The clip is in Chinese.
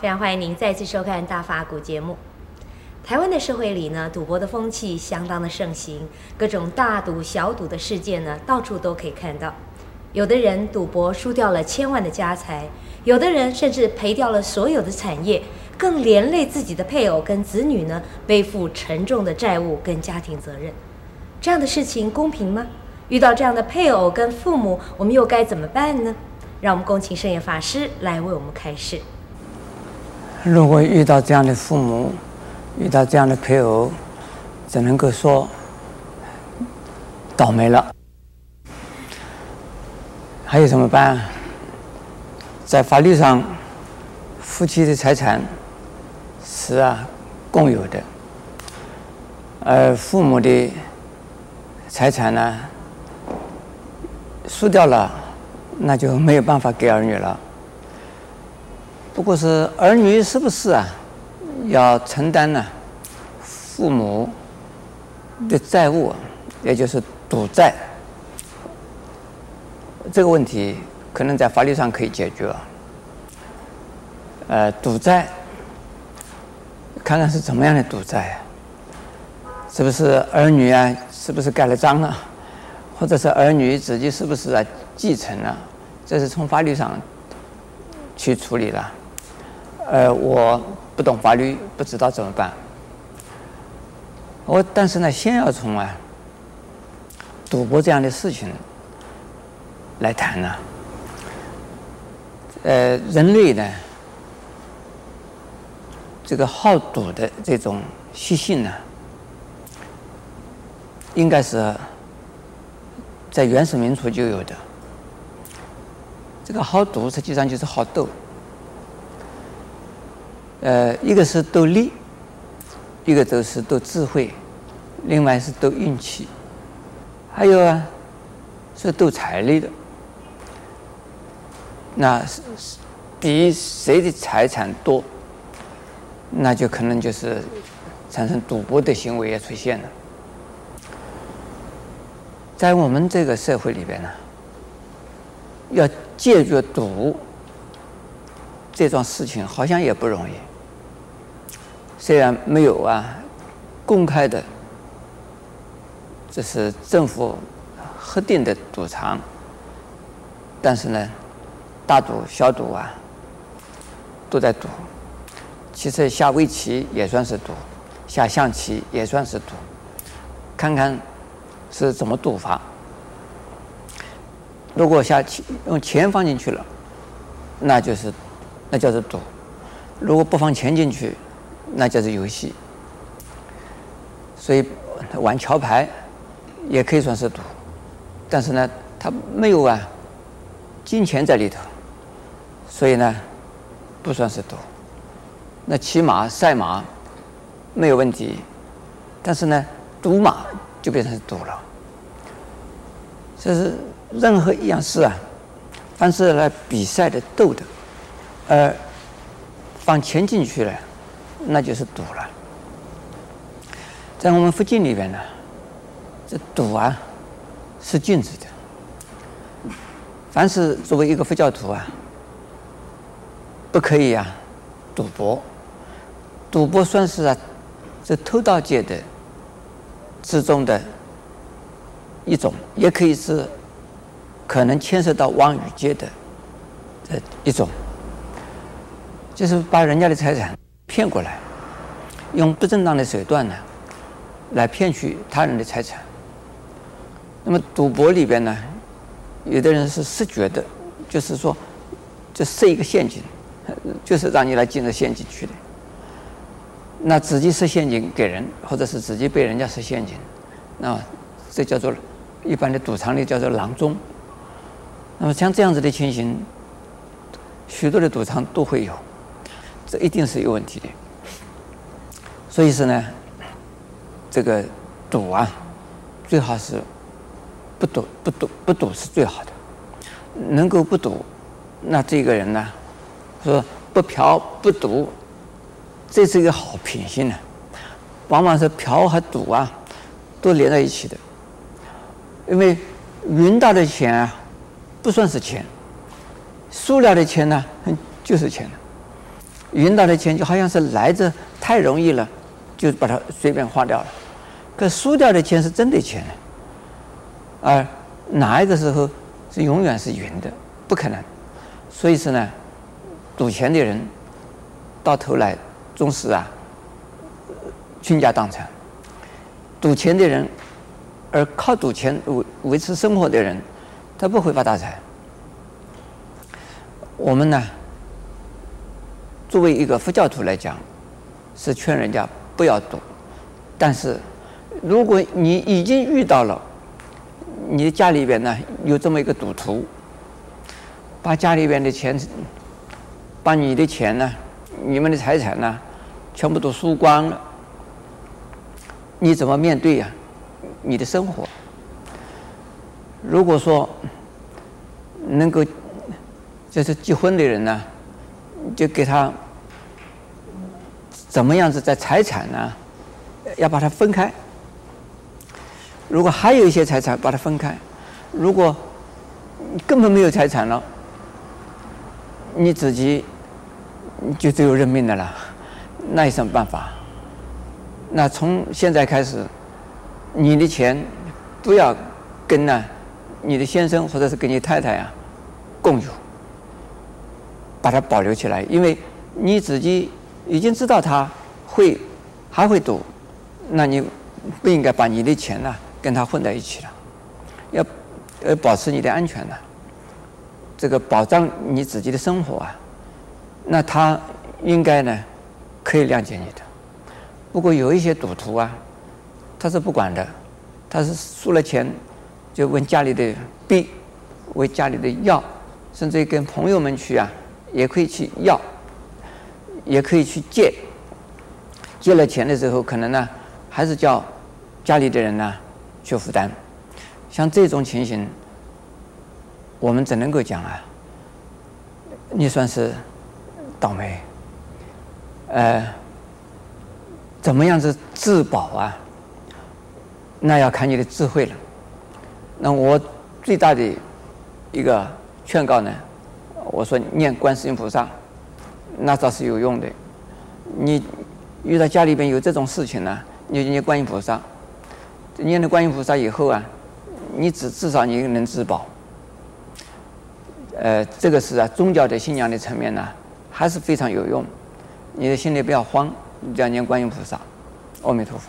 非常欢迎您再次收看《大法古》节目。台湾的社会里呢，赌博的风气相当的盛行，各种大赌小赌的事件呢，到处都可以看到。有的人赌博输掉了千万的家财，有的人甚至赔掉了所有的产业，更连累自己的配偶跟子女呢，背负沉重的债务跟家庭责任。这样的事情公平吗？遇到这样的配偶跟父母，我们又该怎么办呢？让我们恭请圣严法师来为我们开示。如果遇到这样的父母，遇到这样的配偶，只能够说倒霉了。还有怎么办？在法律上，夫妻的财产是啊共有的，而父母的财产呢，输掉了，那就没有办法给儿女了。不过是儿女是不是啊，要承担呢父母的债务，也就是赌债这个问题，可能在法律上可以解决。呃，赌债，看看是怎么样的赌债，是不是儿女啊，是不是盖了章了，或者是儿女自己是不是啊继承了，这是从法律上去处理了。呃，我不懂法律，不知道怎么办。我但是呢，先要从啊赌博这样的事情来谈呢。呃，人类呢，这个好赌的这种习性呢，应该是在原始民族就有的。这个好赌实际上就是好斗。呃，一个是斗力，一个都是斗智慧，另外是斗运气，还有啊，是斗财力的。那是比谁的财产多，那就可能就是产生赌博的行为也出现了。在我们这个社会里边呢，要戒绝赌这桩事情，好像也不容易。虽然没有啊，公开的，这是政府核定的赌场，但是呢，大赌小赌啊，都在赌。其实下围棋也算是赌，下象棋也算是赌，看看是怎么赌法。如果下棋用钱放进去了，那就是那叫做赌；如果不放钱进去，那就是游戏，所以玩桥牌也可以算是赌，但是呢，它没有啊金钱在里头，所以呢不算是赌。那骑马赛马没有问题，但是呢赌马就变成赌了。这是任何一样事啊，凡是来比赛的斗的，呃，放钱进去了。那就是赌了。在我们佛经里边呢，这赌啊是禁止的。凡是作为一个佛教徒啊，不可以啊赌博。赌博算是啊这偷盗界的之中的一种，也可以是可能牵涉到妄语戒的这一种，就是把人家的财产。骗过来，用不正当的手段呢，来骗取他人的财产。那么赌博里边呢，有的人是设局的，就是说，就设一个陷阱，就是让你来进入陷阱去的。那自己设陷阱给人，或者是自己被人家设陷阱，那这叫做一般的赌场里叫做囊中。那么像这样子的情形，许多的赌场都会有。这一定是有问题的，所以说呢，这个赌啊，最好是不赌，不赌，不赌是最好的。能够不赌，那这个人呢，说不嫖不赌，这是一个好品性呢。往往是嫖和赌啊，都连在一起的，因为赢到的钱啊，不算是钱，输了的钱呢，就是钱。赢到的钱就好像是来着太容易了，就把它随便花掉了。可输掉的钱是真的钱，而哪一个时候是永远是赢的？不可能。所以说呢，赌钱的人到头来终是啊倾家荡产。赌钱的人，而靠赌钱维维持生活的人，他不会发大财。我们呢，作为一个佛教徒来讲，是劝人家不要赌。但是，如果你已经遇到了，你的家里边呢有这么一个赌徒，把家里边的钱，把你的钱呢，你们的财产呢，全部都输光了。你怎么面对呀？你的生活，如果说能够就是结婚的人呢，就给他怎么样子在财产呢，要把它分开。如果还有一些财产，把它分开。如果根本没有财产了，你自己就只有认命的了，那有什么办法？那从现在开始，你的钱不要跟呢你的先生或者是跟你太太啊共有，把它保留起来，因为你自己已经知道他会还会赌，那你不应该把你的钱呢跟他混在一起了，要呃保持你的安全呢，这个保障你自己的生活啊，那他应该呢可以谅解你的。不过有一些赌徒啊，他是不管的，他是输了钱就问家里的逼，问家里的要，甚至跟朋友们去啊，也可以去要，也可以去借。借了钱的时候，可能呢还是叫家里的人呢去负担。像这种情形，我们只能够讲啊，你算是倒霉，呃。怎么样子自保啊？那要看你的智慧了。那我最大的一个劝告呢，我说念观世音菩萨，那倒是有用的。你遇到家里边有这种事情呢，你就念观音菩萨。念了观音菩萨以后啊，你至至少你能自保。呃，这个是啊，宗教的信仰的层面呢，还是非常有用。你的心里不要慌。你要念观音菩萨，阿弥陀佛。